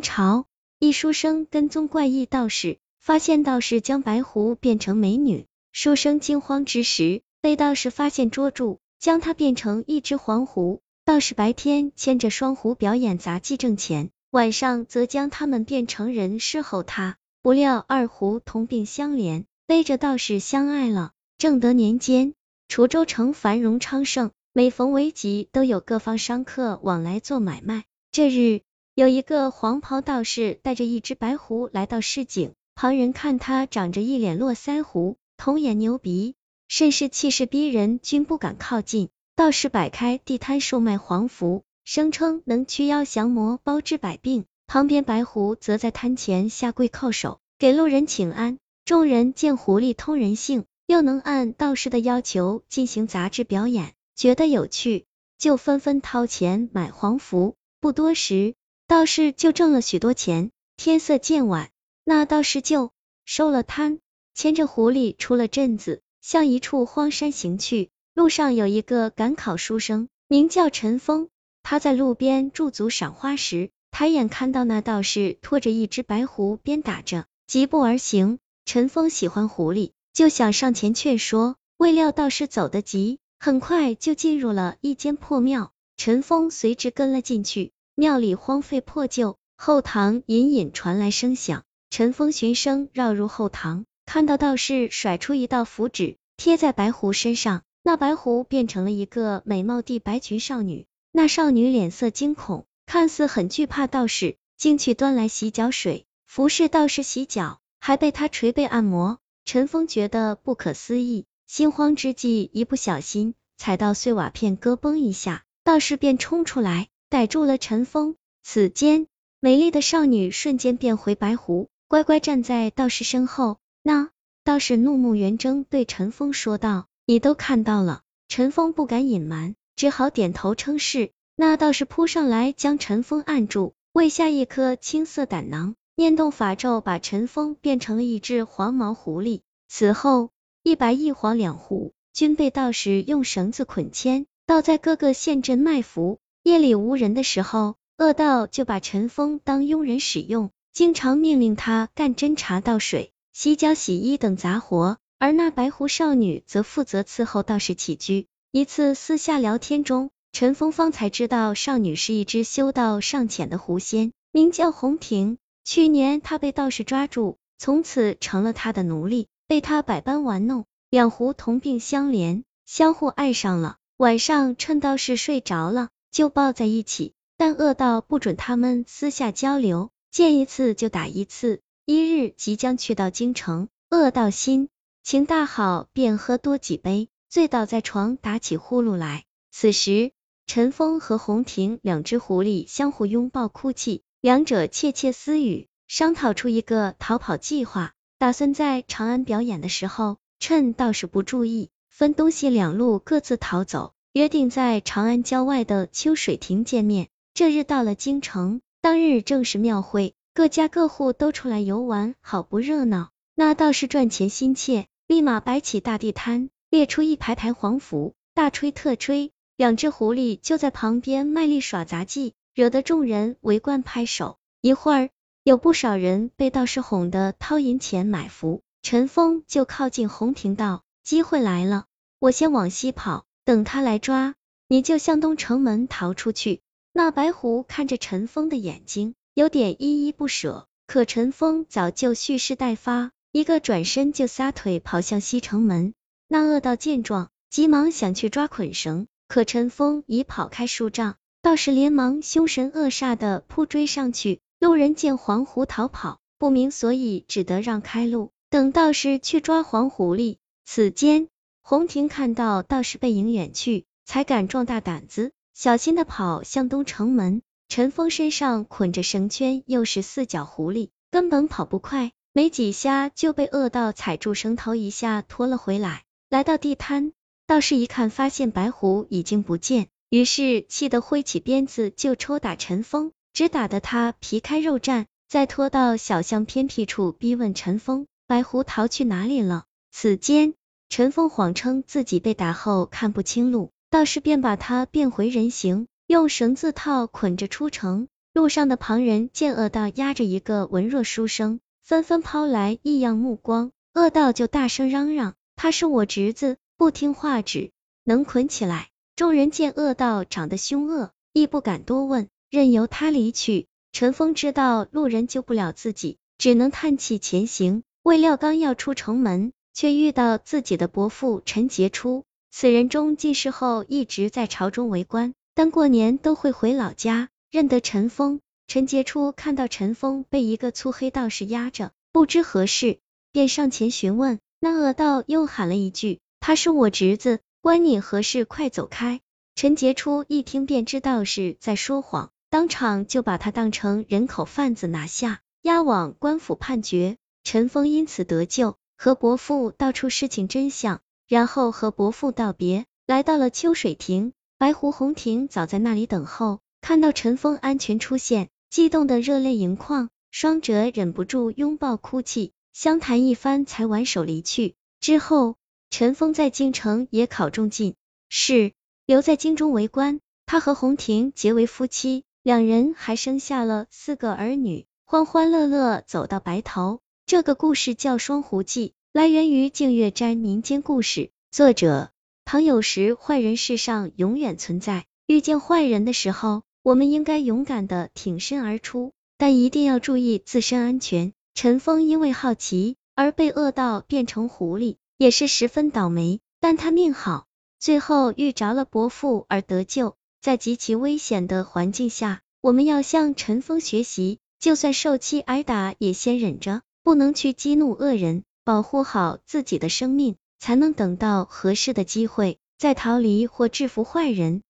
朝，一书生跟踪怪异道士，发现道士将白狐变成美女，书生惊慌之时，被道士发现捉住，将他变成一只黄狐。道士白天牵着双狐表演杂技挣钱，晚上则将他们变成人侍候他。不料二狐同病相怜，背着道士相爱了。正德年间，滁州城繁荣昌盛，每逢危急都有各方商客往来做买卖。这日，有一个黄袍道士带着一只白狐来到市井，旁人看他长着一脸络腮胡，童眼牛鼻，甚是气势逼人，均不敢靠近。道士摆开地摊售卖黄符，声称能驱妖降魔，包治百病。旁边白狐则在摊前下跪叩首，给路人请安。众人见狐狸通人性，又能按道士的要求进行杂志表演，觉得有趣，就纷纷掏钱买黄符。不多时，道士就挣了许多钱。天色渐晚，那道士就收了摊，牵着狐狸出了镇子，向一处荒山行去。路上有一个赶考书生，名叫陈峰。他在路边驻足赏花时，抬眼看到那道士拖着一只白狐鞭打着，疾步而行。陈峰喜欢狐狸，就想上前劝说，未料道士走得急，很快就进入了一间破庙。陈峰随之跟了进去。庙里荒废破旧，后堂隐隐传来声响。陈峰循声绕入后堂，看到道士甩出一道符纸，贴在白狐身上，那白狐变成了一个美貌地白裙少女。那少女脸色惊恐，看似很惧怕道士，竟去端来洗脚水，服侍道士洗脚，还被他捶背按摩。陈峰觉得不可思议，心慌之际，一不小心踩到碎瓦片，咯嘣一下，道士便冲出来。逮住了陈峰，此间美丽的少女瞬间变回白狐，乖乖站在道士身后。那道士怒目圆睁，对陈峰说道：“你都看到了。”陈峰不敢隐瞒，只好点头称是。那道士扑上来，将陈峰按住，喂下一颗青色胆囊，念动法咒，把陈峰变成了一只黄毛狐狸。此后，一白一黄两狐均被道士用绳子捆牵，倒在各个县镇卖符。夜里无人的时候，恶道就把陈峰当佣人使用，经常命令他干斟茶、倒水、洗脚、洗衣等杂活，而那白狐少女则负责伺候道士起居。一次私下聊天中，陈峰方才知道少女是一只修道尚浅的狐仙，名叫红婷。去年他被道士抓住，从此成了他的奴隶，被他百般玩弄。两狐同病相怜，相互爱上了。晚上趁道士睡着了。就抱在一起，但恶道不准他们私下交流，见一次就打一次。一日即将去到京城，恶道心情大好，便喝多几杯，醉倒在床，打起呼噜来。此时，陈峰和红婷两只狐狸相互拥抱哭泣，两者窃窃私语，商讨出一个逃跑计划，打算在长安表演的时候，趁道士不注意，分东西两路各自逃走。约定在长安郊外的秋水亭见面。这日到了京城，当日正是庙会，各家各户都出来游玩，好不热闹。那道士赚钱心切，立马摆起大地摊，列出一排排黄符，大吹特吹。两只狐狸就在旁边卖力耍杂技，惹得众人围观拍手。一会儿，有不少人被道士哄得掏银钱买符。陈峰就靠近红亭道：“机会来了，我先往西跑。”等他来抓，你就向东城门逃出去。那白狐看着陈峰的眼睛，有点依依不舍。可陈峰早就蓄势待发，一个转身就撒腿跑向西城门。那恶道见状，急忙想去抓捆绳，可陈峰已跑开数丈，道士连忙凶神恶煞的扑追上去。路人见黄狐逃跑，不明所以，只得让开路，等道士去抓黄狐狸。此间。红婷看到道士背影远去，才敢壮大胆子，小心的跑向东城门。陈峰身上捆着绳圈，又是四脚狐狸，根本跑不快，没几下就被恶道踩住绳头，一下拖了回来。来到地摊，道士一看，发现白狐已经不见，于是气得挥起鞭子就抽打陈峰，只打得他皮开肉绽。再拖到小巷偏僻处，逼问陈峰，白狐逃去哪里了？此间。陈峰谎称自己被打后看不清路，道士便把他变回人形，用绳子套捆着出城。路上的旁人见恶道押着一个文弱书生，纷纷抛来异样目光，恶道就大声嚷嚷：“他是我侄子，不听话只能捆起来。”众人见恶道长得凶恶，亦不敢多问，任由他离去。陈峰知道路人救不了自己，只能叹气前行。未料刚要出城门，却遇到自己的伯父陈杰初。此人中进士后一直在朝中为官，但过年都会回老家。认得陈峰，陈杰初看到陈峰被一个粗黑道士压着，不知何事，便上前询问。那恶道又喊了一句：“他是我侄子。”关你何事？快走开！陈杰初一听便知道是在说谎，当场就把他当成人口贩子拿下，押往官府判决。陈峰因此得救，和伯父道出事情真相，然后和伯父道别，来到了秋水亭。白狐红亭早在那里等候，看到陈峰安全出现，激动的热泪盈眶，双者忍不住拥抱哭泣，相谈一番才挽手离去。之后。陈峰在京城也考中进士，留在京中为官。他和红亭结为夫妻，两人还生下了四个儿女，欢欢乐乐走到白头。这个故事叫《双狐记》，来源于净月斋民间故事，作者唐有时。坏人世上永远存在，遇见坏人的时候，我们应该勇敢的挺身而出，但一定要注意自身安全。陈峰因为好奇而被恶道变成狐狸。也是十分倒霉，但他命好，最后遇着了伯父而得救。在极其危险的环境下，我们要向陈峰学习，就算受气挨打，也先忍着，不能去激怒恶人，保护好自己的生命，才能等到合适的机会再逃离或制服坏人。